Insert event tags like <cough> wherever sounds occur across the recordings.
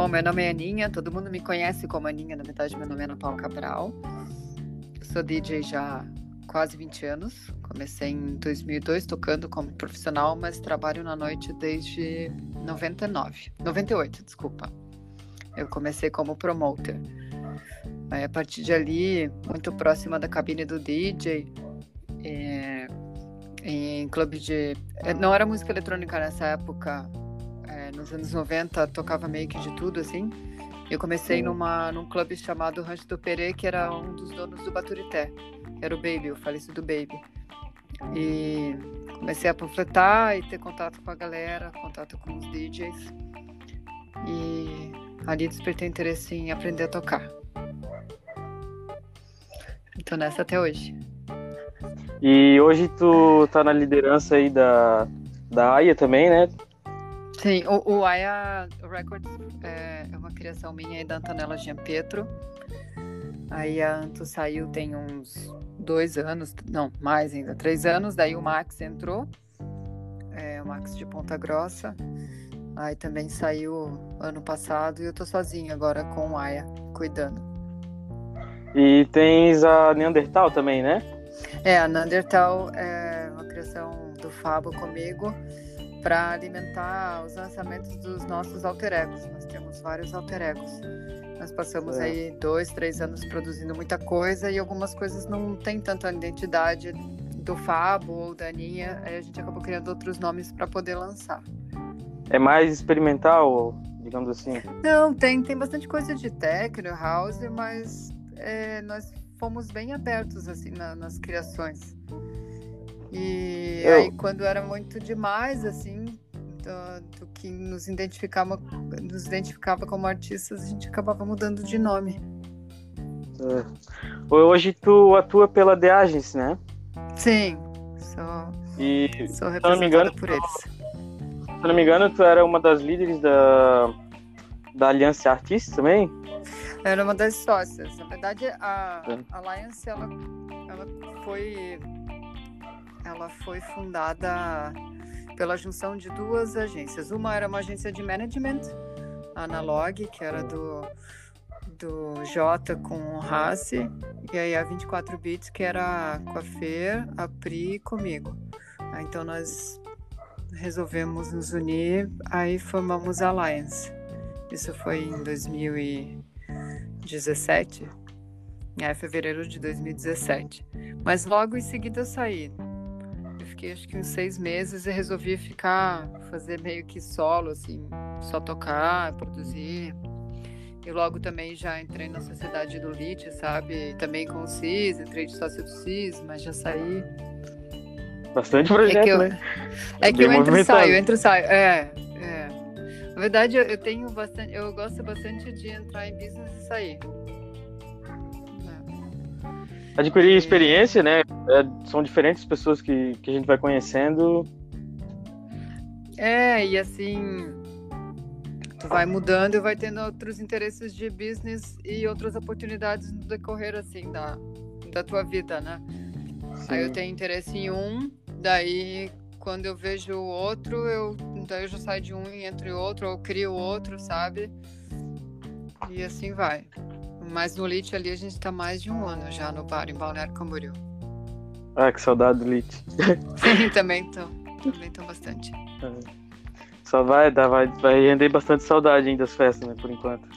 Bom, meu nome é Aninha, todo mundo me conhece como Aninha, na verdade meu nome é Ana Paula Cabral. Eu sou DJ já quase 20 anos. Comecei em 2002 tocando como profissional, mas trabalho na noite desde 99, 98, desculpa. Eu comecei como promoter. Aí, a partir de ali, muito próxima da cabine do DJ, é, em clube de. É, não era música eletrônica nessa época, nos anos 90 tocava meio que de tudo, assim. Eu comecei numa, num clube chamado Rancho do Perê, que era um dos donos do Baturité. Era o Baby, o falecido Baby. E comecei a panfletar e ter contato com a galera, contato com os DJs. E ali despertei interesse em aprender a tocar. Estou nessa até hoje. E hoje tu tá na liderança aí da, da AIA também, né? Sim, o, o Aya Records é, é, uma criação minha e da Antonella Gianpietro. Aí a Anto saiu tem uns dois anos, não, mais ainda, três anos. Daí o Max entrou, é, o Max de Ponta Grossa. Aí também saiu ano passado e eu tô sozinha agora com o Aya, cuidando. E tens a Neandertal também, né? É, a Neandertal é uma criação do Fabo comigo para alimentar os lançamentos dos nossos alter egos. Nós temos vários alter egos. Nós passamos é. aí dois, três anos produzindo muita coisa e algumas coisas não têm tanta identidade do Fabo ou da Aninha, aí a gente acabou criando outros nomes para poder lançar. É mais experimental, digamos assim? Não, tem, tem bastante coisa de techno, house, mas é, nós fomos bem abertos assim na, nas criações. E eu... aí quando era muito demais, assim, do, do, que nos identificava, nos identificava como artistas, a gente acabava mudando de nome. É. Hoje tu atua pela The Agency, né? Sim, sou, e, sou representada engano, por eles. Se não me engano, tu era uma das líderes da, da Aliança Artistas também? Era uma das sócias. Na verdade, a, é. a Alliance ela, ela foi ela foi fundada pela junção de duas agências. Uma era uma agência de management, a Analog, que era do, do Jota com o Rassi, e aí a 24 Bits, que era com a Fer, a Pri e comigo. Então nós resolvemos nos unir, aí formamos a Alliance. Isso foi em 2017, é fevereiro de 2017. Mas logo em seguida eu saí acho que uns seis meses e resolvi ficar, fazer meio que solo, assim, só tocar, produzir. E logo também já entrei na sociedade do LIT, sabe? Também com o CIS, entrei de sócio do CIS, mas já saí. Bastante projeto, é que eu, né? É que eu entro e saio, entro e saio. É, é. Na verdade, eu tenho bastante, eu gosto bastante de entrar em business e sair adquirir experiência, né? É, são diferentes pessoas que, que a gente vai conhecendo. É, e assim, tu vai mudando e vai tendo outros interesses de business e outras oportunidades no decorrer, assim, da, da tua vida, né? Sim. Aí eu tenho interesse em um, daí quando eu vejo o outro, eu, daí eu já saio de um e entro em outro, ou crio outro, sabe? E assim vai. Mas no Lit ali a gente tá mais de um ano já no bar em Balneário Camboriú. Ah, que saudade do Lit. Sim, também tô. Também tô bastante. É. Só vai dar, vai, vai render bastante saudade ainda das festas, né, por enquanto.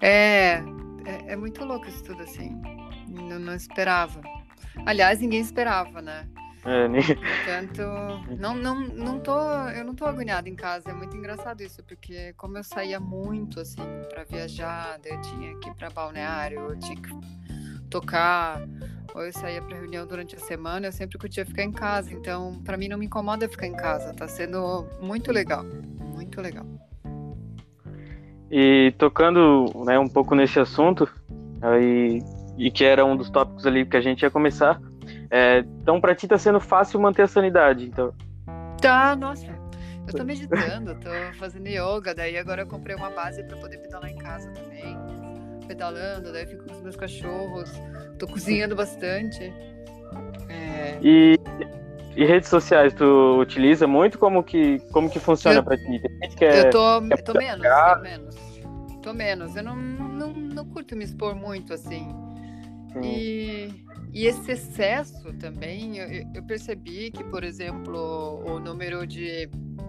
É, é, é muito louco isso tudo assim. Eu não esperava. Aliás, ninguém esperava, né? É, nem... Portanto, não, não, não tô, eu não tô agoniada em casa. É muito engraçado isso, porque como eu saía muito, assim, para viajar, eu tinha que ir pra balneário, eu tinha que tocar, ou eu saía para reunião durante a semana, eu sempre curtia ficar em casa. Então, para mim não me incomoda ficar em casa. Tá sendo muito legal, muito legal. E tocando né, um pouco nesse assunto, aí, e que era um dos tópicos ali que a gente ia começar, é, então, pra ti tá sendo fácil manter a sanidade, então. Tá, nossa. Eu tô meditando, tô fazendo yoga, daí agora eu comprei uma base para poder pedalar em casa também. Pedalando, daí fico com os meus cachorros, tô cozinhando bastante. É... E, e redes sociais, tu utiliza muito? Como que, como que funciona eu, pra ti? que é, eu tô, tô menos, tô menos. tô menos. Eu não, não, não curto me expor muito, assim. E, e esse excesso também, eu, eu percebi que, por exemplo, o número de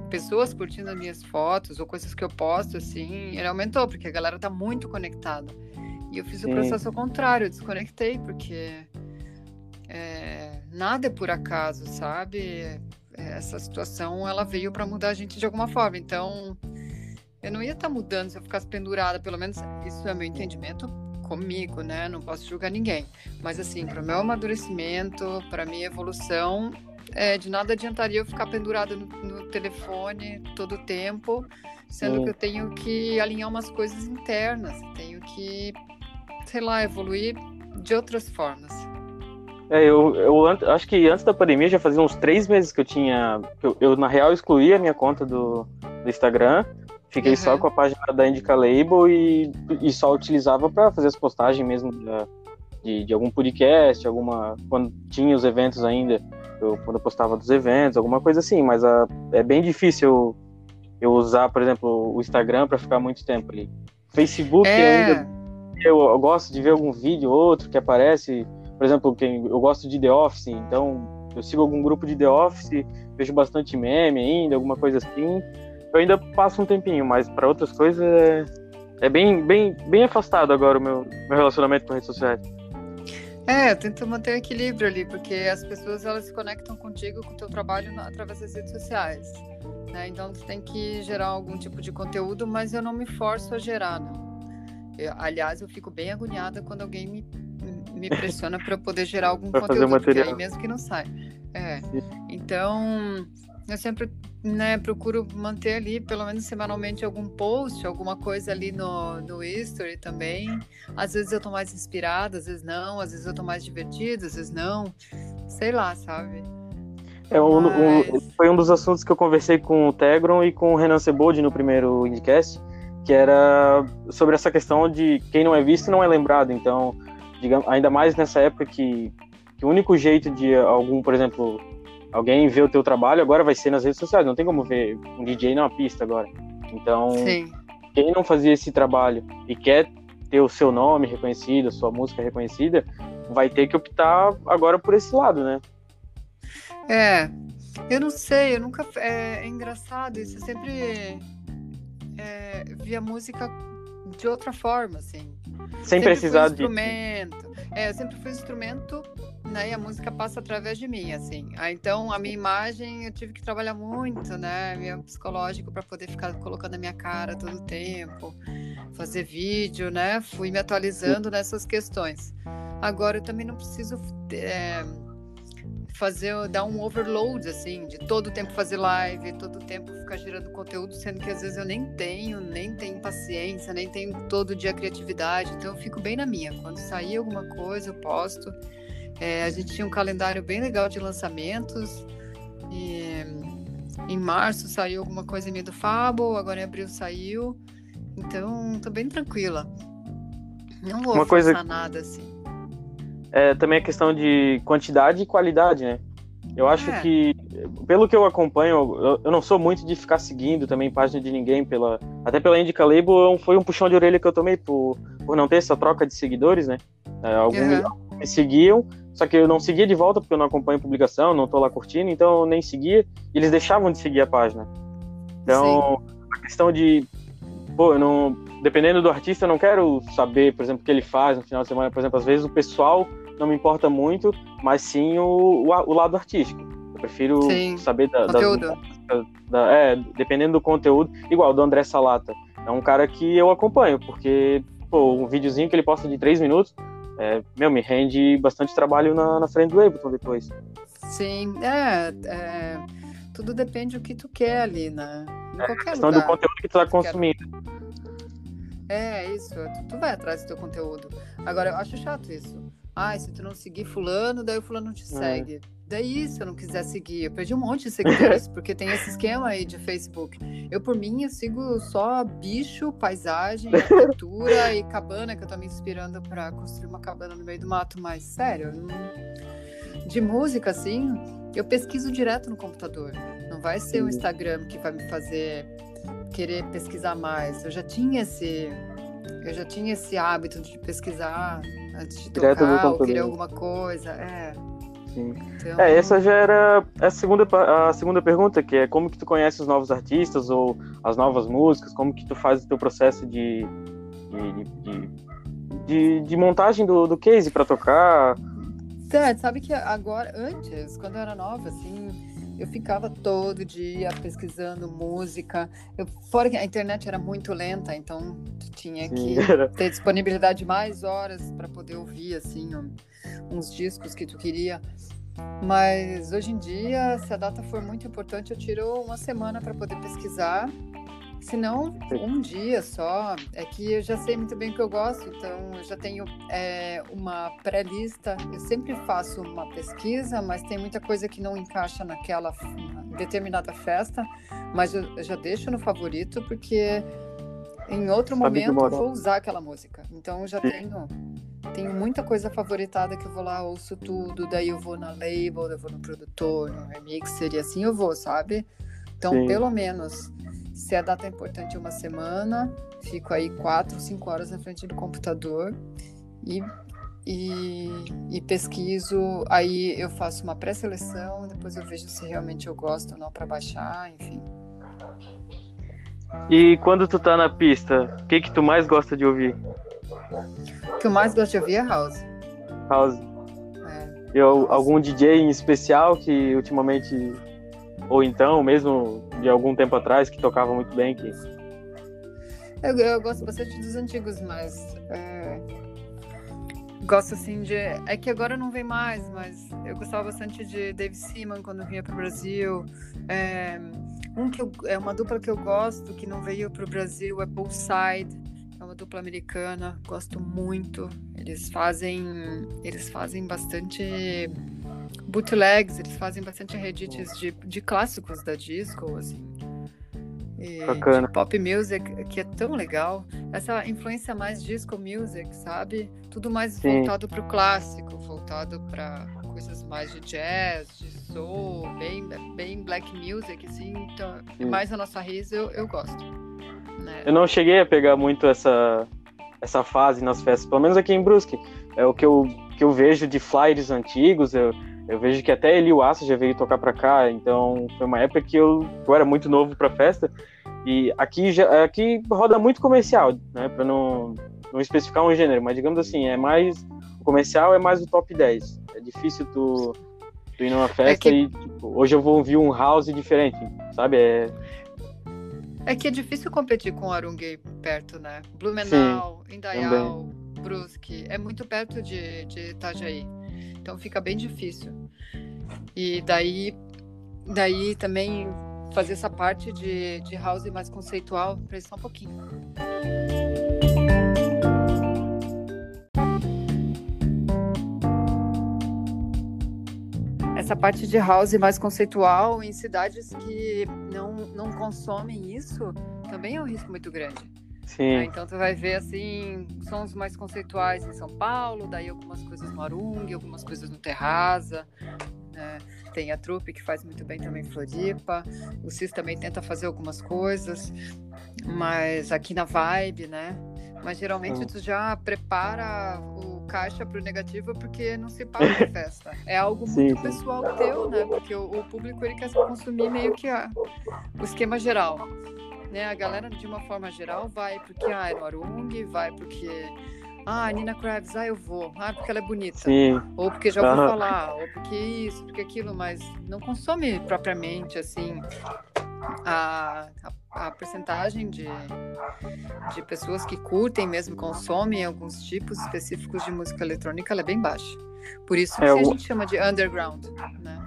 pessoas curtindo as minhas fotos ou coisas que eu posto, assim, ele aumentou, porque a galera tá muito conectada. E eu fiz Sim. o processo ao contrário, eu desconectei, porque é, nada é por acaso, sabe? Essa situação, ela veio para mudar a gente de alguma forma. Então, eu não ia estar tá mudando se eu ficasse pendurada, pelo menos isso é meu entendimento comigo, né? Não posso julgar ninguém. Mas assim, para o meu amadurecimento, para minha evolução, é, de nada adiantaria eu ficar pendurada no, no telefone todo o tempo, sendo Sim. que eu tenho que alinhar umas coisas internas, tenho que, sei lá, evoluir de outras formas. É, eu, eu acho que antes da pandemia já fazia uns três meses que eu tinha. Eu, eu na real excluí a minha conta do, do Instagram Fiquei uhum. só com a página da Indica Label e, e só utilizava para fazer as postagens mesmo da, de, de, algum podcast, alguma. Quando tinha os eventos ainda, eu, quando eu postava dos eventos, alguma coisa assim, mas a, é bem difícil eu, eu usar, por exemplo, o Instagram para ficar muito tempo ali. Facebook é... ainda. Eu, eu, gosto de ver algum vídeo ou outro que aparece, por exemplo, quem, eu gosto de The Office, então eu sigo algum grupo de The Office, vejo bastante meme ainda, alguma coisa assim eu ainda passo um tempinho, mas para outras coisas é, é, bem, bem, bem afastado agora o meu, meu relacionamento com redes sociais. É, eu tento manter o equilíbrio ali, porque as pessoas elas se conectam contigo, com o teu trabalho através das redes sociais. Né? Então, tu tem que gerar algum tipo de conteúdo, mas eu não me forço a gerar, não. Eu, aliás, eu fico bem agoniada quando alguém me, me <laughs> pressiona para poder gerar algum pra conteúdo, fazer material. aí mesmo que não sai. É. Então, eu sempre né, procuro manter ali, pelo menos semanalmente, algum post, alguma coisa ali no, no history também. Às vezes eu tô mais inspirada, às vezes não, às vezes eu tô mais divertida, às vezes não. Sei lá, sabe? É, um, Mas... um, foi um dos assuntos que eu conversei com o Tegron e com o Renan Sebold no primeiro Indicast, que era sobre essa questão de quem não é visto não é lembrado. Então, digamos, ainda mais nessa época que, que o único jeito de algum, por exemplo, alguém vê o teu trabalho, agora vai ser nas redes sociais. Não tem como ver um DJ numa pista agora. Então, Sim. quem não fazia esse trabalho e quer ter o seu nome reconhecido, a sua música reconhecida, vai ter que optar agora por esse lado, né? É, eu não sei, eu nunca. É, é engraçado isso, eu sempre é, vi a música de outra forma, assim. Sem sempre precisar de. instrumento. É, eu sempre fui instrumento né? E a música passa através de mim, assim. Ah, então, a minha imagem, eu tive que trabalhar muito, né? Meu psicológico para poder ficar colocando a minha cara todo o tempo, fazer vídeo, né? Fui me atualizando nessas questões. Agora, eu também não preciso é, fazer, dar um overload, assim, de todo o tempo fazer live, todo o tempo ficar gerando conteúdo, sendo que às vezes eu nem tenho, nem tenho paciência, nem tenho todo dia criatividade. Então, eu fico bem na minha. Quando sair alguma coisa, eu posto. É, a gente tinha um calendário bem legal de lançamentos. E em março saiu alguma coisa minha do Fabo, agora em abril saiu. Então, tô bem tranquila. Não vou uma coisa nada assim. É também a questão de quantidade e qualidade, né? Eu acho é. que, pelo que eu acompanho, eu, eu, não sou muito de ficar seguindo também página de ninguém, pela, até pela Indica Label, foi um puxão de orelha que eu tomei por, por não ter essa troca de seguidores, né? É, alguns uhum. me seguiam, só que eu não seguia de volta porque eu não acompanho publicação, não tô lá curtindo, então eu nem seguia. E eles deixavam de seguir a página. Então, Sim. a questão de. Pô, eu não. Dependendo do artista, eu não quero saber, por exemplo, o que ele faz no final de semana. Por exemplo, às vezes o pessoal não me importa muito, mas sim o, o, o lado artístico. Eu prefiro sim. saber da, conteúdo. Da, da, é, dependendo do conteúdo. Igual do André Salata. É um cara que eu acompanho, porque, pô, um videozinho que ele posta de 3 minutos, é, meu, me rende bastante trabalho na, na frente do Ableton depois. Sim, é, é, tudo depende do que tu quer ali, né? Em é, qualquer questão lugar, do conteúdo que tu tá consumindo. É, isso, tu, tu vai atrás do teu conteúdo. Agora, eu acho chato isso. Ah, se tu não seguir fulano, daí o fulano não te é. segue. Daí, se eu não quiser seguir, eu perdi um monte de seguidores, <laughs> porque tem esse esquema aí de Facebook. Eu, por mim, eu sigo só bicho, paisagem, <laughs> arquitetura e cabana, que eu tô me inspirando para construir uma cabana no meio do mato. Mas, sério, de música, assim, eu pesquiso direto no computador. Não vai ser o Instagram que vai me fazer querer pesquisar mais. Eu já tinha esse eu já tinha esse hábito de pesquisar antes de Direto tocar ou querer alguma coisa. É. Sim. Então... É, essa já era a segunda, a segunda pergunta, que é como que tu conhece os novos artistas ou as novas músicas, como que tu faz o teu processo de, de, de, de, de montagem do, do case para tocar. Sabe que agora, antes, quando eu era nova, assim, eu ficava todo dia pesquisando música. Eu, fora que a internet era muito lenta, então tu tinha que <laughs> ter disponibilidade de mais horas para poder ouvir assim um, uns discos que tu queria. Mas hoje em dia, se a data for muito importante, eu tiro uma semana para poder pesquisar se não, um dia só. É que eu já sei muito bem o que eu gosto, então eu já tenho é, uma pré-lista. Eu sempre faço uma pesquisa, mas tem muita coisa que não encaixa naquela determinada festa, mas eu, eu já deixo no favorito porque em outro Sabe momento eu vou usar aquela música. Então eu já tenho tenho muita coisa favoritada que eu vou lá, ouço tudo, daí eu vou na label, eu vou no produtor, no remixer e assim eu vou, sabe? Então, Sim. pelo menos se a data é importante, uma semana, fico aí quatro, cinco horas na frente do computador e, e, e pesquiso. Aí eu faço uma pré-seleção, depois eu vejo se realmente eu gosto ou não para baixar, enfim. E quando tu tá na pista, o que que tu mais gosta de ouvir? O que eu mais gosto de ouvir é house. House. É. Eu, algum DJ em especial que ultimamente ou então, mesmo de algum tempo atrás, que tocava muito bem. Que... Eu, eu gosto bastante dos antigos, mas. É... Gosto assim de. É que agora não vem mais, mas eu gostava bastante de Dave Seaman quando vinha para o Brasil. É... Um que eu... é uma dupla que eu gosto, que não veio para o Brasil, é Poolside. É uma dupla americana, gosto muito. Eles fazem. Eles fazem bastante bootlegs, eles fazem bastante reedits de, de clássicos da disco, assim. Bacana. pop music, que é tão legal. Essa influência mais disco music, sabe? Tudo mais Sim. voltado para o clássico, voltado para coisas mais de jazz, de soul, bem, bem black music, assim. Então, Sim. mais a nossa raiz eu, eu gosto. Né? Eu não cheguei a pegar muito essa, essa fase nas festas, pelo menos aqui em Brusque. É o que eu, que eu vejo de flyers antigos, eu, eu vejo que até ele o Assa já veio tocar para cá, então foi uma época que eu, eu era muito novo para festa e aqui já aqui roda muito comercial, né, para não não especificar um gênero, mas digamos assim, é mais o comercial é mais o top 10. É difícil tu, tu ir numa festa é que... e tipo, hoje eu vou ouvir um house diferente, sabe? É é que é difícil competir com Arungue perto, né? Blumenau, Sim, Indaial, também. Brusque, é muito perto de, de Itajaí. Então fica bem difícil. E daí, daí também fazer essa parte de, de house mais conceitual, só um pouquinho. Essa parte de house mais conceitual em cidades que não, não consomem isso também é um risco muito grande. Sim. Né? Então tu vai ver assim sons mais conceituais em São Paulo, daí algumas coisas no Arung, algumas coisas no Terraza. Né? Tem a trupe que faz muito bem também em Floripa. O CIS também tenta fazer algumas coisas, mas aqui na Vibe, né? Mas geralmente tu já prepara o caixa para o negativo porque não se paga a <laughs> festa. É algo muito sim, pessoal teu, né? Porque o, o, público ele quer consumir meio que a, o esquema geral né? A galera, de uma forma geral, vai porque ah, é no Arung, vai porque ah, Nina Kravitz, ah, eu vou. Ah, porque ela é bonita. Sim. Ou porque já ouvi falar, ou porque isso, porque aquilo, mas não consome propriamente, assim, a, a, a percentagem de, de pessoas que curtem mesmo, consomem alguns tipos específicos de música eletrônica, ela é bem baixa. Por isso é, que a gente chama de underground, né?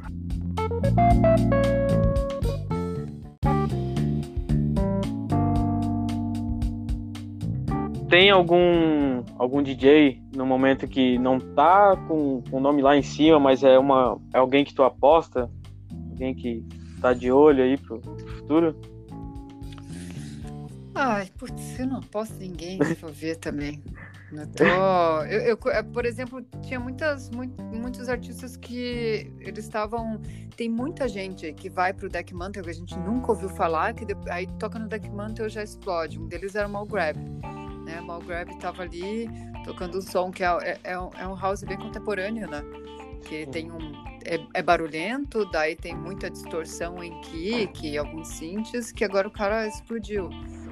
Tem algum algum DJ no momento que não tá com o nome lá em cima, mas é uma é alguém que tu aposta, alguém que tá de olho aí pro, pro futuro? Ai, putz, eu não aposto ninguém, se for ver também. Eu, tô, <laughs> eu, eu, é, por exemplo, tinha muitas, muito, muitos artistas que eles estavam. Tem muita gente que vai pro Deck Mantle que a gente nunca ouviu falar, que aí toca no Deck Mantle já explode. Um deles era o Mal Grab. Né? né? Mal Grab tava ali tocando um som que é, é, é, um, é house bem contemporâneo, né? Que tem um. É, é, barulhento, daí tem muita distorção em kick, alguns synths, que agora o cara explodiu.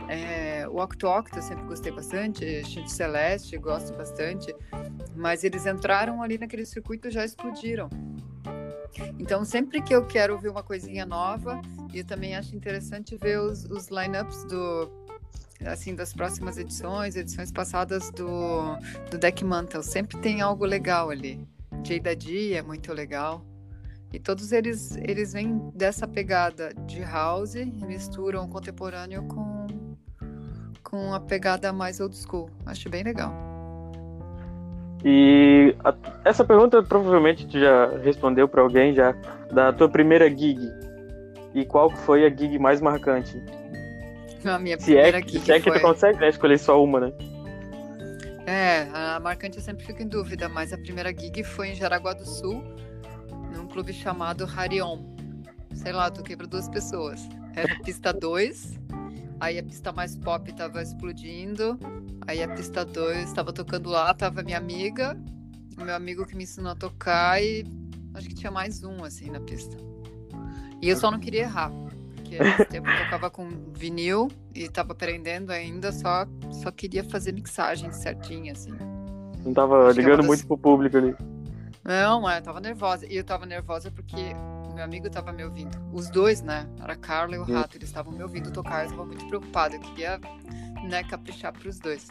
É, o Octo Octo eu sempre gostei bastante, Chute Celeste gosto bastante, mas eles entraram ali naquele circuito e já explodiram. Então, sempre que eu quero ouvir uma coisinha nova, eu também acho interessante ver os, os lineups do assim das próximas edições, edições passadas do, do Deck Mantle. Sempre tem algo legal ali. Jada D é muito legal. E todos eles eles vêm dessa pegada de house e misturam o contemporâneo com com a pegada mais old school. Acho bem legal. E a, essa pergunta provavelmente tu já respondeu para alguém já da tua primeira gig. E qual foi a gig mais marcante? A minha se é, gig se é que foi... tu consegue né, escolher só uma, né? É, a marcante eu sempre fico em dúvida, mas a primeira gig foi em Jaraguá do Sul, num clube chamado Harion. Sei lá, toquei para duas pessoas. Era pista 2 Aí a pista mais pop tava explodindo. Aí a pista 2 estava tocando lá, tava minha amiga, meu amigo que me ensinou a tocar e acho que tinha mais um assim na pista. E eu só não queria errar, porque nesse tempo eu tocava com vinil e tava aprendendo ainda, só só queria fazer mixagem certinha assim. Não tava acho ligando das... muito pro público ali. Não, é, eu tava nervosa. E eu tava nervosa porque meu amigo estava me ouvindo. Os dois, né? Era a Carla e o Rato, eles estavam me ouvindo tocar. Eu estava muito preocupada. Eu queria, né, caprichar para os dois.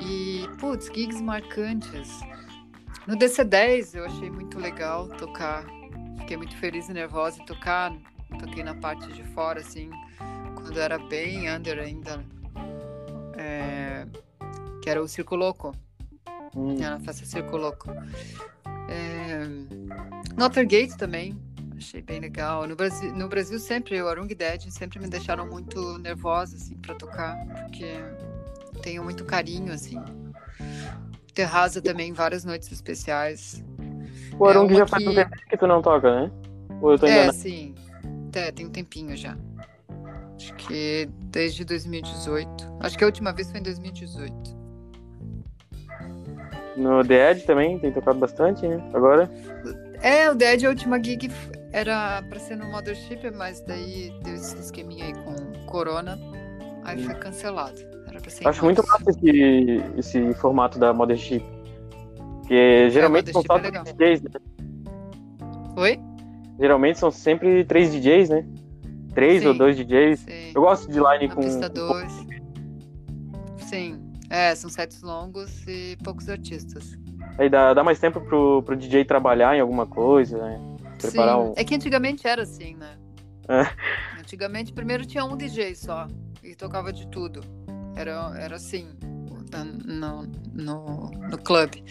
E, putz, gigs marcantes. No DC10 eu achei muito legal tocar. Fiquei muito feliz e nervosa em tocar. Toquei na parte de fora, assim, quando era bem under ainda. É... Que era o Circo Louco. Hum. Festa Circo Louco. É... Gate também, achei bem legal. No Brasil, no Brasil sempre, o Arung Dead sempre me deixaram muito nervosa, assim, pra tocar, porque tenho muito carinho, assim. Terraza também, várias noites especiais. O Arung é já faz um tempo que tu não toca, né? Ou eu tô É, sim. É, tem um tempinho já. Acho que desde 2018. Acho que a última vez foi em 2018. No The Edge também tem tocado bastante, né? Agora? É, o The Edge, a última gig era pra ser no Mothership, mas daí deu esse esqueminha aí com Corona, aí foi cancelado. Era pra ser Acho muito massa esse, esse formato da Mothership. Porque geralmente é, são só é DJs, né? Oi? Geralmente são sempre três DJs, né? Três sim, ou dois DJs. Sim. Eu gosto de line com. Dois. Sim. É, são sets longos e poucos artistas. Aí dá, dá mais tempo pro, pro DJ trabalhar em alguma coisa, né? Preparar Sim. Um... É que antigamente era assim, né? É. Antigamente, primeiro tinha um DJ só e tocava de tudo. Era, era assim, no, no, no clube.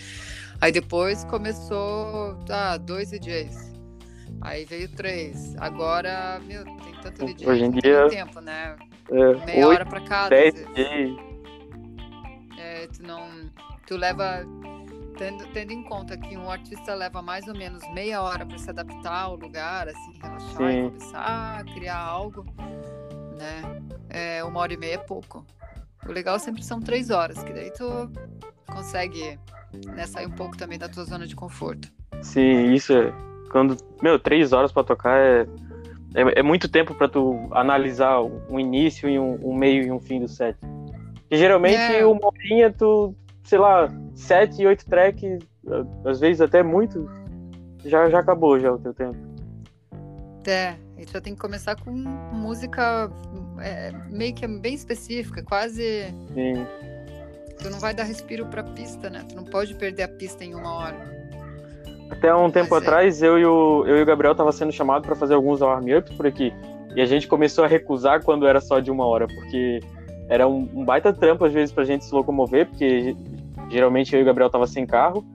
Aí depois começou, ah, dois DJs. Aí veio três. Agora, meu, tem tanto DJ. Hoje em dia. tempo, né? É, Meia 8, hora pra cada. 10 DJs. É, tu não. Tu leva tendo, tendo em conta que um artista leva mais ou menos meia hora para se adaptar ao lugar, assim, relaxar Sim. e começar a criar algo, né? É, uma hora e meia é pouco. O legal sempre são três horas, que daí tu consegue né, sair um pouco também da tua zona de conforto. Sim, isso é. Quando, meu, três horas para tocar é, é, é, muito tempo para tu analisar um início e um, um, meio e um fim do set. E geralmente é. uma horinha tu sei lá, sete, oito tracks, às vezes até muito, já, já acabou já o teu tempo. É, a gente já tem que começar com música é, meio que bem específica, quase. Sim. Tu não vai dar respiro pra pista, né? Tu não pode perder a pista em uma hora. Até um tempo Mas é. atrás, é... eu, e o, eu e o Gabriel tava sendo chamado para fazer alguns warm-ups por aqui. E a gente começou a recusar quando era só de uma hora, porque era um, um baita trampo às vezes pra gente se locomover, porque geralmente eu e o Gabriel tava sem carro,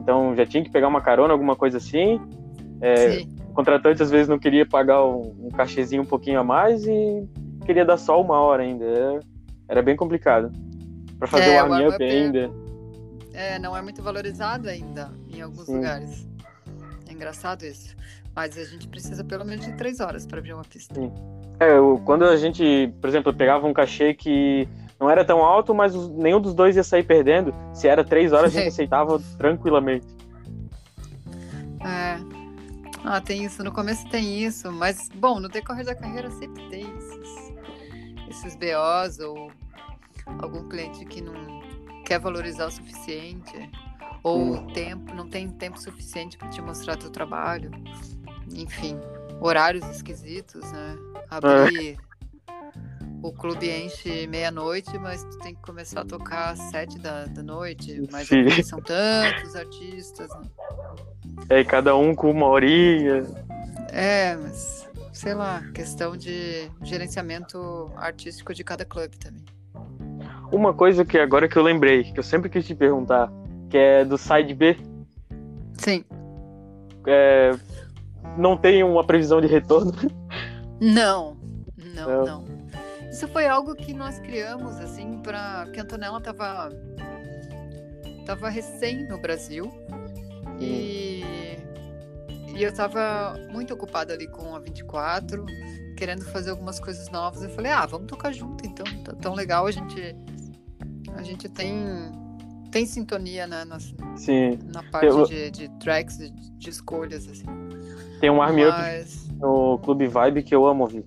então já tinha que pegar uma carona, alguma coisa assim. É, o contratante às vezes não queria pagar um, um cachezinho um pouquinho a mais e queria dar só uma hora ainda. Era, era bem complicado. Para fazer é, o warm-up ainda. É, não é muito valorizado ainda em alguns Sim. lugares. É engraçado isso. Mas a gente precisa pelo menos de três horas para abrir uma pista. Sim. É, quando a gente, por exemplo, pegava um cachê que não era tão alto, mas nenhum dos dois ia sair perdendo. Se era três horas, a gente aceitava tranquilamente. É. Ah, tem isso. No começo tem isso, mas, bom, no decorrer da carreira sempre tem esses, esses BOs ou algum cliente que não quer valorizar o suficiente ou tempo, não tem tempo suficiente para te mostrar teu trabalho. Enfim, horários esquisitos, né? Abrir. É o clube enche meia-noite, mas tu tem que começar a tocar às sete da, da noite. Mas são tantos artistas. Né? É, cada um com uma horinha. É, mas sei lá, questão de gerenciamento artístico de cada clube também. Uma coisa que agora que eu lembrei, que eu sempre quis te perguntar, que é do side B. Sim. É, não tem uma previsão de retorno? Não, não, não. não. Isso foi algo que nós criamos, assim, para que a Antonella tava, tava recém no Brasil e, e eu estava muito ocupada ali com a 24, querendo fazer algumas coisas novas. Eu falei, ah, vamos tocar junto, então, tá tão legal, a gente, a gente tem tem sintonia né, na, Sim. na parte eu... de, de, tracks, de, de, escolhas, assim. Tem um Army Mas... Up no Clube Vibe que eu amo ouvir.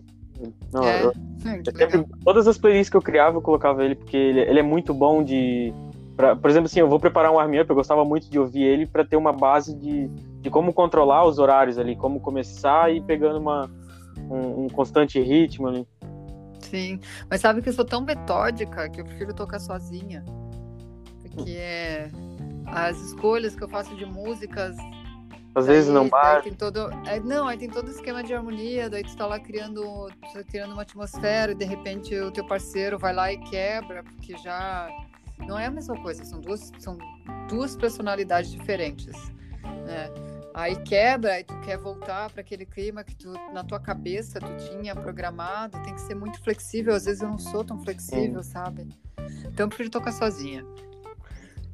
Não, é? eu, <laughs> eu todas as playlists que eu criava, eu colocava ele, porque ele, ele é muito bom de. Pra, por exemplo, assim, eu vou preparar um arm up, eu gostava muito de ouvir ele para ter uma base de, de como controlar os horários ali, como começar e pegando uma, um, um constante ritmo ali. Sim, mas sabe que eu sou tão metódica que eu prefiro tocar sozinha. Porque é, as escolhas que eu faço de músicas às vezes não bate. Todo, é, não, aí tem todo o esquema de harmonia, daí tu tá lá criando, tá criando uma atmosfera e de repente o teu parceiro vai lá e quebra, porque já não é a mesma coisa, são duas, são duas personalidades diferentes, né? Aí quebra, aí tu quer voltar para aquele clima que tu na tua cabeça tu tinha programado, tem que ser muito flexível, às vezes eu não sou tão flexível, Sim. sabe? Então eu prefiro tocar sozinha.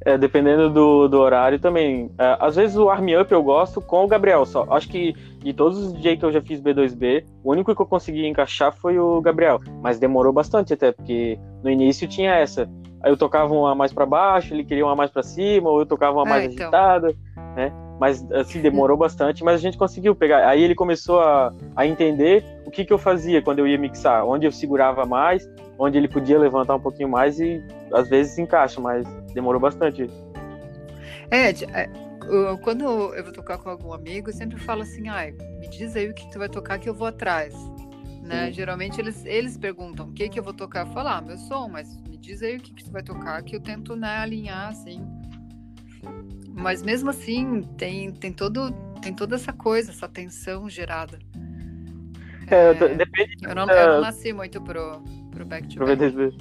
É, dependendo do, do horário também. É, às vezes o Arm Up eu gosto com o Gabriel só. Acho que de todos os DJ que eu já fiz B2B, o único que eu consegui encaixar foi o Gabriel. Mas demorou bastante até, porque no início tinha essa. Aí eu tocava uma mais para baixo, ele queria uma mais para cima, ou eu tocava uma mais é, então. agitada, né? Mas assim, demorou <laughs> bastante, mas a gente conseguiu pegar. Aí ele começou a, a entender o que, que eu fazia quando eu ia mixar, onde eu segurava mais, onde ele podia levantar um pouquinho mais e às vezes encaixa, mas demorou bastante. É, é quando eu vou tocar com algum amigo, eu sempre falo assim, ai, me diz aí o que tu vai tocar que eu vou atrás. Né? Geralmente eles, eles perguntam o que, que eu vou tocar. Eu falo, ah, meu som, mas me diz aí o que, que tu vai tocar, que eu tento né, alinhar, assim. Mas mesmo assim, tem, tem, todo, tem toda essa coisa, essa tensão gerada. É, é, depende. Eu não, eu não nasci muito pro, pro back to back.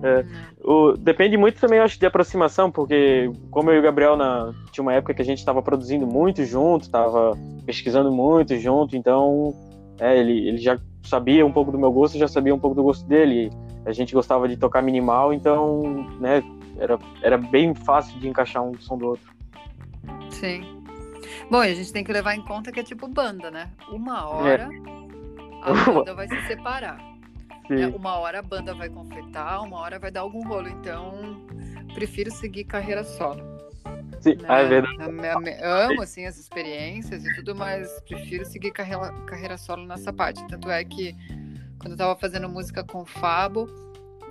É, o, depende muito também, acho, de aproximação, porque como eu e o Gabriel na, tinha uma época que a gente estava produzindo muito junto, estava pesquisando muito junto, então é, ele, ele já sabia um pouco do meu gosto, já sabia um pouco do gosto dele. A gente gostava de tocar minimal, então né, era, era bem fácil de encaixar um som do outro. Sim. Bom, e a gente tem que levar em conta que é tipo banda, né? Uma hora é. a <laughs> banda vai se separar. É, uma hora a banda vai conflitar, uma hora vai dar algum rolo. Então, prefiro seguir carreira solo. Sim, né? é verdade. amo assim as experiências e tudo, mas prefiro seguir carreira, carreira solo nessa parte. Tanto é que quando eu tava fazendo música com o Fabo,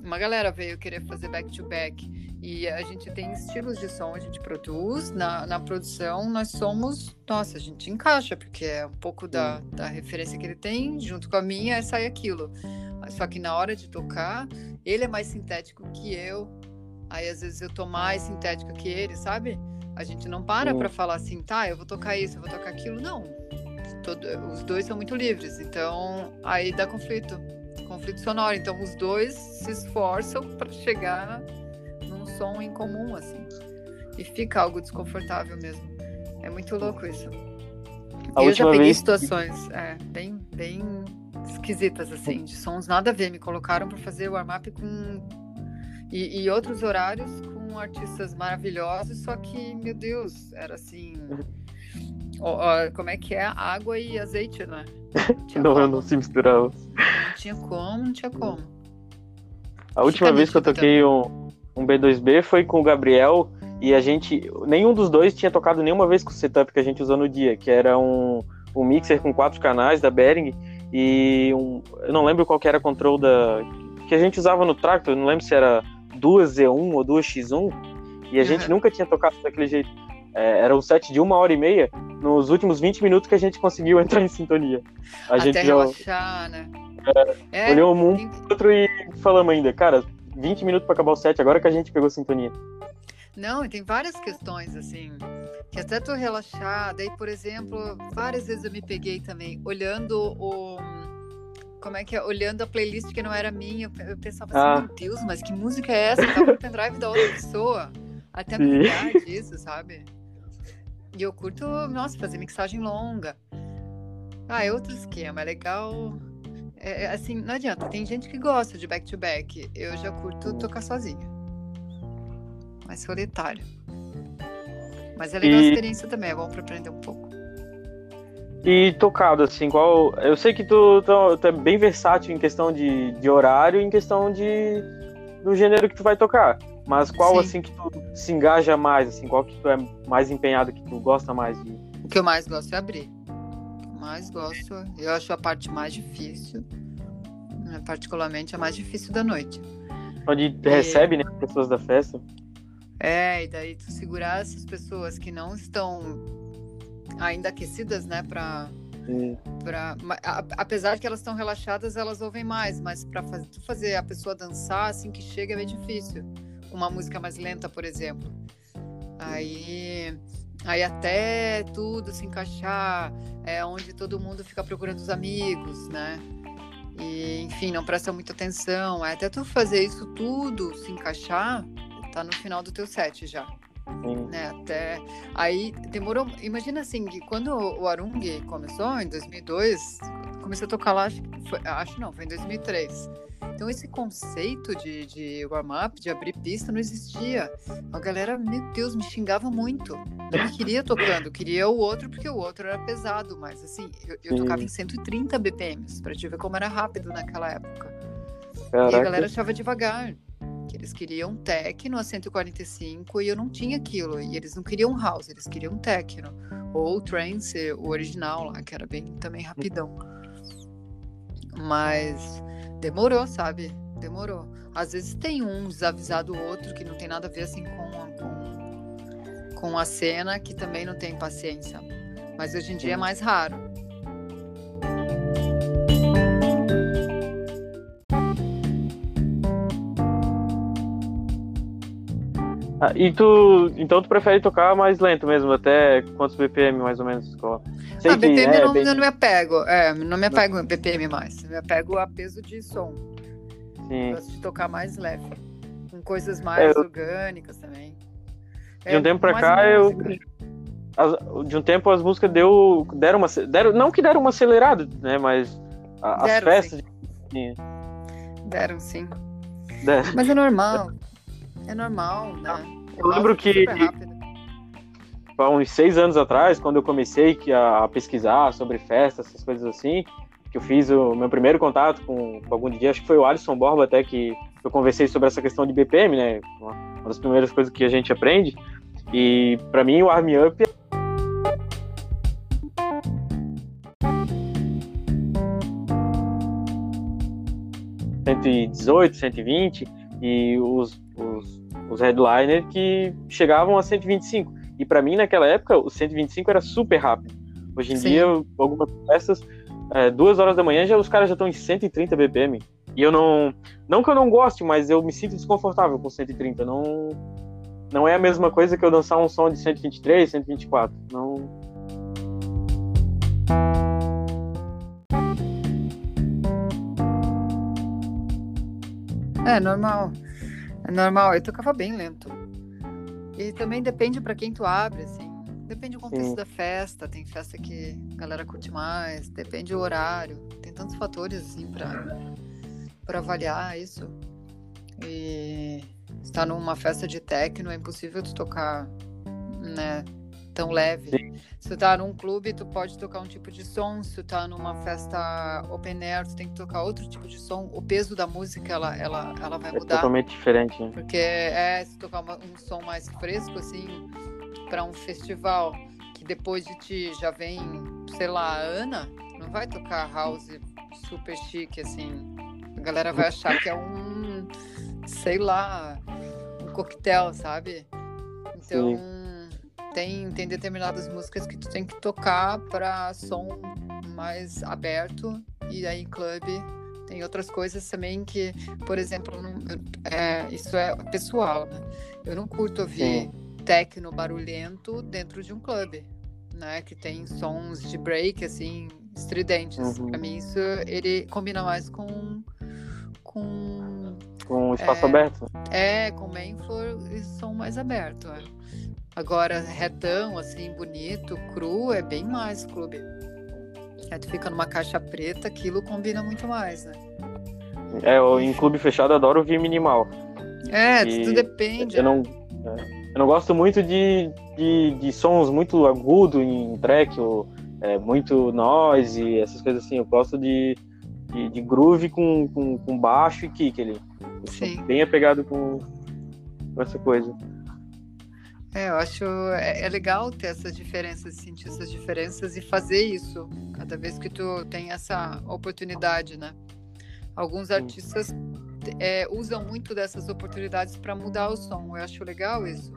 uma galera veio querer fazer back to back. E a gente tem estilos de som, a gente produz. Na, na produção, nós somos. Nossa, a gente encaixa, porque é um pouco da, da referência que ele tem, junto com a minha, sai aquilo. Só que na hora de tocar, ele é mais sintético que eu. Aí às vezes eu tô mais sintética que ele, sabe? A gente não para para falar assim, tá, eu vou tocar isso, eu vou tocar aquilo. Não. Todo, os dois são muito livres. Então aí dá conflito. Conflito sonoro. Então os dois se esforçam para chegar som em comum, assim. E fica algo desconfortável mesmo. É muito louco isso. A eu já peguei vez... situações é, bem, bem esquisitas, assim, de sons nada a ver. Me colocaram para fazer o warm-up com. E, e, outros horários com artistas maravilhosos, só que, meu Deus, era assim. como é que é? Água e azeite, né? <laughs> Não, não, não se misturava. Não tinha como, não tinha como. A última vez que eu toquei um, um B2B foi com o Gabriel e a gente. Nenhum dos dois tinha tocado nenhuma vez com o setup que a gente usou no dia, que era um, um mixer com quatro canais da Behring e um. Eu não lembro qual era o control da. que a gente usava no Tractor, não lembro se era 2Z1 ou 2X1, e a uhum. gente nunca tinha tocado daquele jeito. É, era um set de uma hora e meia, nos últimos 20 minutos que a gente conseguiu <laughs> entrar em sintonia. A Até gente relaxar, né? É, olhou um tem... outro e falamos ainda, cara, 20 minutos para acabar o set, agora que a gente pegou sintonia. Não, e tem várias questões, assim, que até tô relaxada. E, por exemplo, várias vezes eu me peguei também, olhando o. Como é que é? Olhando a playlist que não era minha, eu pensava assim, ah. meu Deus, mas que música é essa? Tava no pendrive da outra pessoa. Até me lembrar disso, sabe? E eu curto, nossa, fazer mixagem longa. Ah, é outro esquema, é legal é, é, assim, não adianta. Tem gente que gosta de back-to-back. -back. Eu já curto tocar sozinha. Mais solitário. Mas é legal e... a experiência também, é bom pra aprender um pouco. E tocado, assim, qual. Eu sei que tu, tu, tu, é bem versátil em questão de, de horário e em questão de do gênero que tu vai tocar. Mas qual, Sim. assim, que tu se engaja mais, assim, qual que tu é mais empenhado, que tu gosta mais de. O que eu mais gosto é abrir mais gosto, eu acho a parte mais difícil, né, particularmente a mais difícil da noite. Onde e... recebe, né, as pessoas da festa. É, e daí tu segurar essas pessoas que não estão ainda aquecidas, né, para Pra, apesar de que elas estão relaxadas, elas ouvem mais, mas para fazer, fazer a pessoa dançar assim que chega é bem difícil. Uma música mais lenta, por exemplo. Aí Aí até tudo se encaixar, é onde todo mundo fica procurando os amigos, né? E, enfim, não presta muita atenção. É até tu fazer isso tudo se encaixar, tá no final do teu set já. Sim. Né? Até aí demorou. Imagina assim, que quando o Arung começou em 2002, comecei a tocar lá, acho, foi, acho não, foi em 2003. Então esse conceito de, de warm-up, de abrir pista, não existia. A galera, meu Deus, me xingava muito. Eu não queria tocando, queria o outro porque o outro era pesado, mas assim, eu, eu tocava em 130 BPMs, pra te ver como era rápido naquela época. Caraca. E a galera achava devagar. Que eles queriam techno a 145 e eu não tinha aquilo. E eles não queriam house, eles queriam techno. Ou trance, o original lá, que era bem também rapidão. Mas demorou, sabe? Demorou. Às vezes tem um desavisado o outro que não tem nada a ver assim com a, com, com a cena que também não tem paciência. Mas hoje em dia é mais raro. Ah, e tu, então tu prefere tocar mais lento mesmo, até quantos BPM mais ou menos? Sei ah, BPM é, não, bem... não me apego, é, não me apego em BPM mais, me apego a peso de som. Sim. Gosto de tocar mais leve, com coisas mais é, eu... orgânicas também. De um é, tempo pra cá eu as, de um tempo as músicas deu deram uma deram não que deram uma acelerada, né, mas a, as deram, festas sim. deram sim. Deram. Mas é normal. É normal, né? Eu, lembro que há uns seis anos atrás, quando eu comecei a pesquisar sobre festas, essas coisas assim, que eu fiz o meu primeiro contato com, com algum DJ, acho que foi o Alisson Borba até que eu conversei sobre essa questão de BPM, né? Uma, uma das primeiras coisas que a gente aprende. E para mim o Arm Up é 118, 120 e os, os, os headliners que chegavam a 125. E para mim, naquela época, o 125 era super rápido. Hoje em Sim. dia, algumas peças, é, duas horas da manhã, já os caras já estão em 130 BPM. E eu não. Não que eu não goste, mas eu me sinto desconfortável com 130. Não, não é a mesma coisa que eu dançar um som de 123, 124. Não. É normal. É normal. Eu tocava bem lento. E também depende para quem tu abre, assim. Depende do contexto Sim. da festa. Tem festa que a galera curte mais, depende do horário. Tem tantos fatores, assim, para para avaliar isso. E estar numa festa de techno é impossível tu tocar, né, tão leve. Sim. Se tu tá num clube, tu pode tocar um tipo de som. Se tu tá numa festa open air, tu tem que tocar outro tipo de som. O peso da música, ela, ela, ela vai é mudar. totalmente diferente, né? Porque é, se tocar uma, um som mais fresco, assim, para um festival, que depois de ti já vem, sei lá, a Ana, não vai tocar house super chique, assim. A galera vai achar que é um, sei lá, um coquetel, sabe? Então, Sim. Tem, tem determinadas músicas que tu tem que tocar para som mais aberto e aí em clube tem outras coisas também que, por exemplo, é, isso é pessoal, né? Eu não curto ouvir Sim. techno barulhento dentro de um clube, né? Que tem sons de break, assim, estridentes. Uhum. Para mim, isso ele combina mais com com com espaço é, aberto. É, com Manflor e som mais aberto. É. Agora, retão, assim, bonito, cru, é bem mais clube. Aí tu fica numa caixa preta, aquilo combina muito mais, né? É, eu, em clube fechado adoro ouvir minimal. É, e tudo depende. Eu não, é, eu não gosto muito de, de, de sons muito agudos em track, ou é, muito noise, essas coisas assim. Eu gosto de, de, de groove com, com, com, baixo e kick ali. Bem apegado com, com essa coisa. É, eu acho é, é, legal ter essas diferenças, sentir essas diferenças e fazer isso cada vez que tu tem essa oportunidade, né? Alguns artistas é, usam muito dessas oportunidades para mudar o som. Eu acho legal isso.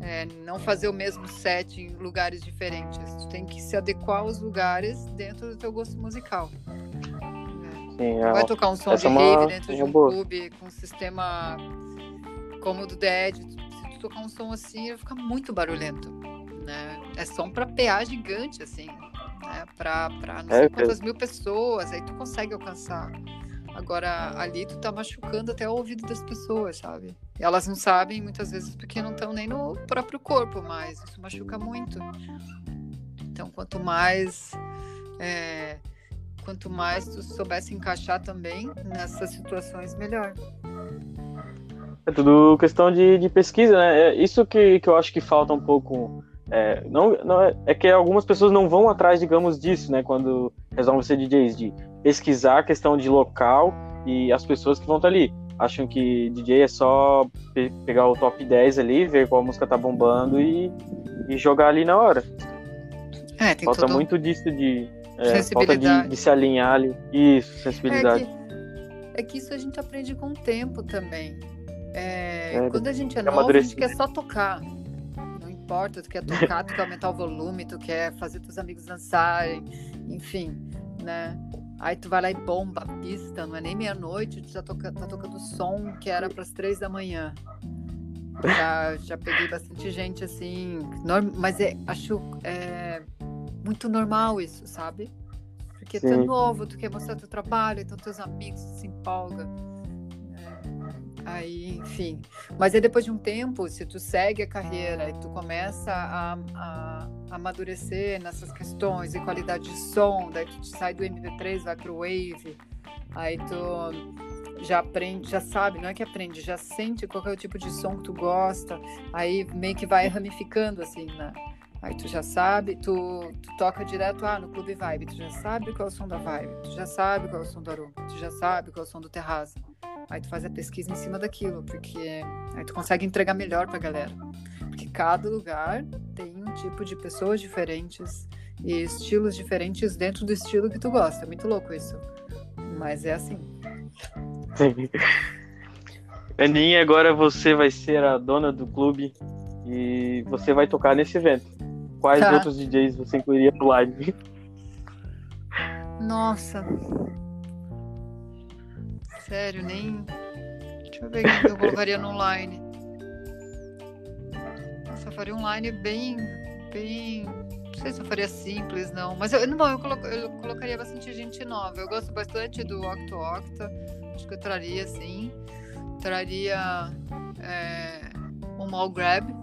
É, não fazer o mesmo set em lugares diferentes. Tu tem que se adequar aos lugares dentro do teu gosto musical. Sim, é, vai tocar um som de é uma, rave dentro de um boa. clube com um sistema como o do Dead. Tocar um som assim, ele fica muito barulhento. Né? É som para PA gigante, assim. Né? Para não é, sei quantas mil pessoas. Aí tu consegue alcançar. Agora, ali tu tá machucando até o ouvido das pessoas, sabe? E elas não sabem muitas vezes porque não estão nem no próprio corpo, mas isso machuca muito. Então, quanto mais. É, quanto mais tu soubesse encaixar também nessas situações, melhor. É tudo questão de, de pesquisa, né? É isso que, que eu acho que falta um pouco. É, não, não é, é, que algumas pessoas não vão atrás, digamos, disso, né? Quando resolvem ser DJs, de pesquisar a questão de local e as pessoas que vão estar ali. Acham que DJ é só pe pegar o top 10 ali, ver qual música tá bombando e, e jogar ali na hora. É, tem Falta todo... muito disso de. É, falta de, de, se alinhar ali. Isso, sensibilidade. É que, é que, isso a gente aprende com o tempo também. É, é quando a gente é novo, a gente quer só tocar. Não importa, tu quer tocar, tu quer aumentar o volume, tu quer fazer teus amigos dançarem, enfim, né? Aí tu vai lá e bomba a pista, não é nem meia-noite, tu já toca, tá tocando som que era para as três da manhã. Já, já peguei bastante gente assim, norm, mas é, acho é, muito normal isso, sabe? Porque Sim. tu é novo, tu quer mostrar teu trabalho, então teus amigos se empolgam. Aí, enfim. Mas aí depois de um tempo, se tu segue a carreira e tu começa a, a, a amadurecer nessas questões e qualidade de som, daí tu sai do MP3, vai pro Wave, aí tu já aprende, já sabe, não é que aprende, já sente qual é o tipo de som que tu gosta, aí meio que vai ramificando assim, né? Aí tu já sabe, tu, tu, toca direto ah, no Clube Vibe, tu já sabe qual é o som da Vibe, tu já sabe qual é o som do Aroma, tu já sabe qual é o som do Terraza. Aí tu faz a pesquisa em cima daquilo, porque aí tu consegue entregar melhor pra galera. Porque cada lugar tem um tipo de pessoas diferentes e estilos diferentes dentro do estilo que tu gosta. É muito louco isso. Mas é assim. <laughs> Aninha, agora você vai ser a dona do clube e você vai tocar nesse evento. Quais tá. outros DJs você incluiria no live? Nossa, Sério, nem. Deixa eu ver o que eu colocaria no online. Nossa, eu faria um line bem. bem. Não sei se eu faria simples, não. Mas eu, não, eu, colo... eu colocaria bastante gente nova. Eu gosto bastante do Octo Octa. Acho que eu traria, sim. Traria é, um Mall Grab.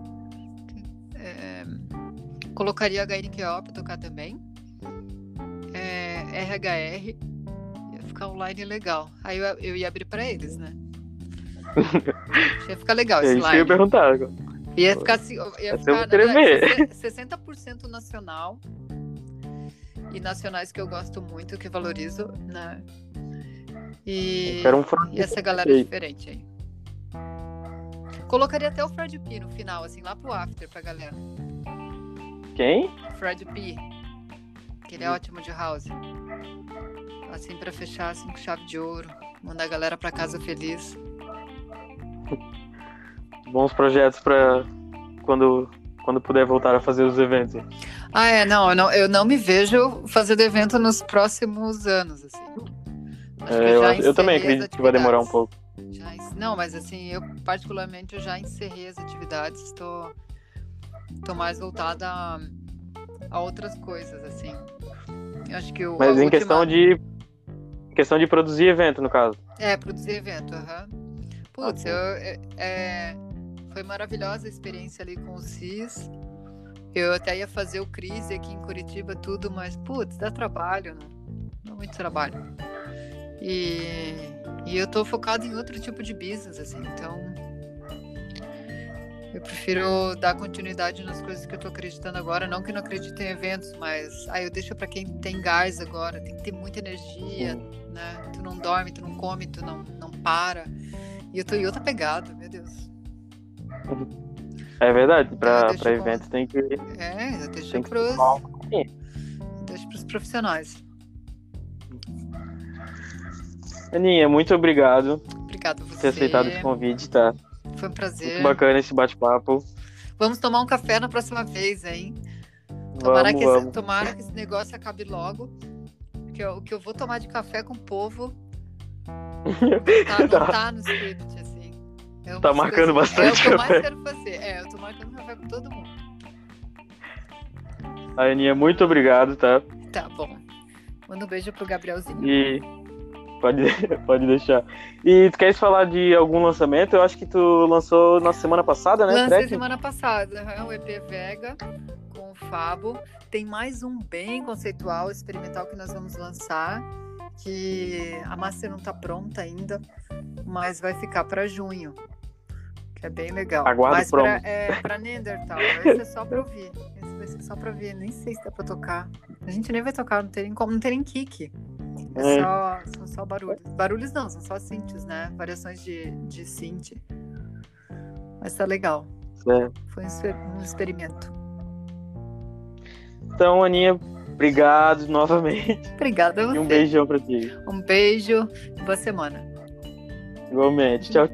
É, colocaria a HNKO pra tocar também. É, RHR ficar online legal. Aí eu, eu ia abrir para eles, né? <laughs> ia ficar legal esse é line. Eu ia perguntar. Ia ficar assim, ia ficar vou querer ver. 60% nacional. E nacionais que eu gosto muito, que valorizo, né? E, um e essa galera aí. diferente aí. Colocaria até o Fred P no final, assim, lá pro after pra galera. Quem? Fred P. Que ele é ótimo de house. Assim, pra fechar, assim, com chave de ouro. Mandar a galera pra casa feliz. <laughs> Bons projetos pra quando, quando puder voltar a fazer os eventos. Ah, é, não, eu não, eu não me vejo fazendo evento nos próximos anos, assim. Acho que É, eu, eu também acredito que vai demorar um pouco. Já não, mas assim, eu particularmente eu já encerrei as atividades, estou tô mais voltada a, a outras coisas, assim. Eu acho que o Mas em última- questão de. Questão de produzir evento, no caso. É, produzir evento, aham. Putz, Ah, eu, é, é, foi maravilhosa a experiência ali com o CIS. Eu até ia fazer o Crise aqui em Curitiba, tudo, mas, putz, dá trabalho, né? Dá muito trabalho. E, e eu tô focado em outro tipo de business, assim, então. Eu prefiro dar continuidade nas coisas que eu tô acreditando agora. Não que não acredite em eventos, mas aí eu deixo pra quem tem gás agora, tem que ter muita energia, né? Tu não dorme, tu não come, tu não, não para. E eu tô em outra pegada, meu Deus. É verdade, pra, deixa pra eventos tem que. É, eu deixo Tem pros, deixo pros profissionais. Aninha, muito obrigado Obrigada a por você. ter aceitado esse convite, tá? Foi um prazer. Muito bacana esse bate-papo. Vamos tomar um café na próxima vez, hein? Tomara, Vamos, que, esse, vamos. tomara que esse negócio acabe logo. Que eu- o que eu vou tomar de café com o povo tá, <laughs> não Tá. tá no script, assim. É Tá marcando coisas- bastante É o que eu mais café. quero fazer. É, eu tô marcando café com todo mundo. Aninha, muito obrigado, tá? Tá bom. Manda um beijo pro Gabrielzinho. E pode, <laughs> pode deixar. E tu queres falar de algum lançamento? Eu acho que tu lançou na semana passada, né? Lancei semana passada, o EP Vega com o Fabo. Tem mais um bem conceitual, experimental que nós vamos lançar, que a master não tá pronta ainda, mas vai ficar para junho. Que é bem legal. Aguardo mas pra, promos. é, pra esse é só pra ouvir. Esse vai ser só pra ouvir, nem sei se dá pra tocar. A gente nem vai tocar, não tem nem como, não tem nem kick. É É. só, são só barulhos. Barulhos não, são só synths, né? Variações de, de synth. Mas tá legal. É. Foi um, um experimento. Então, Aninha, obrigado novamente. Obrigada a você. E um beijão pra ti. Um beijo. Boa semana. Igualmente. Tchau.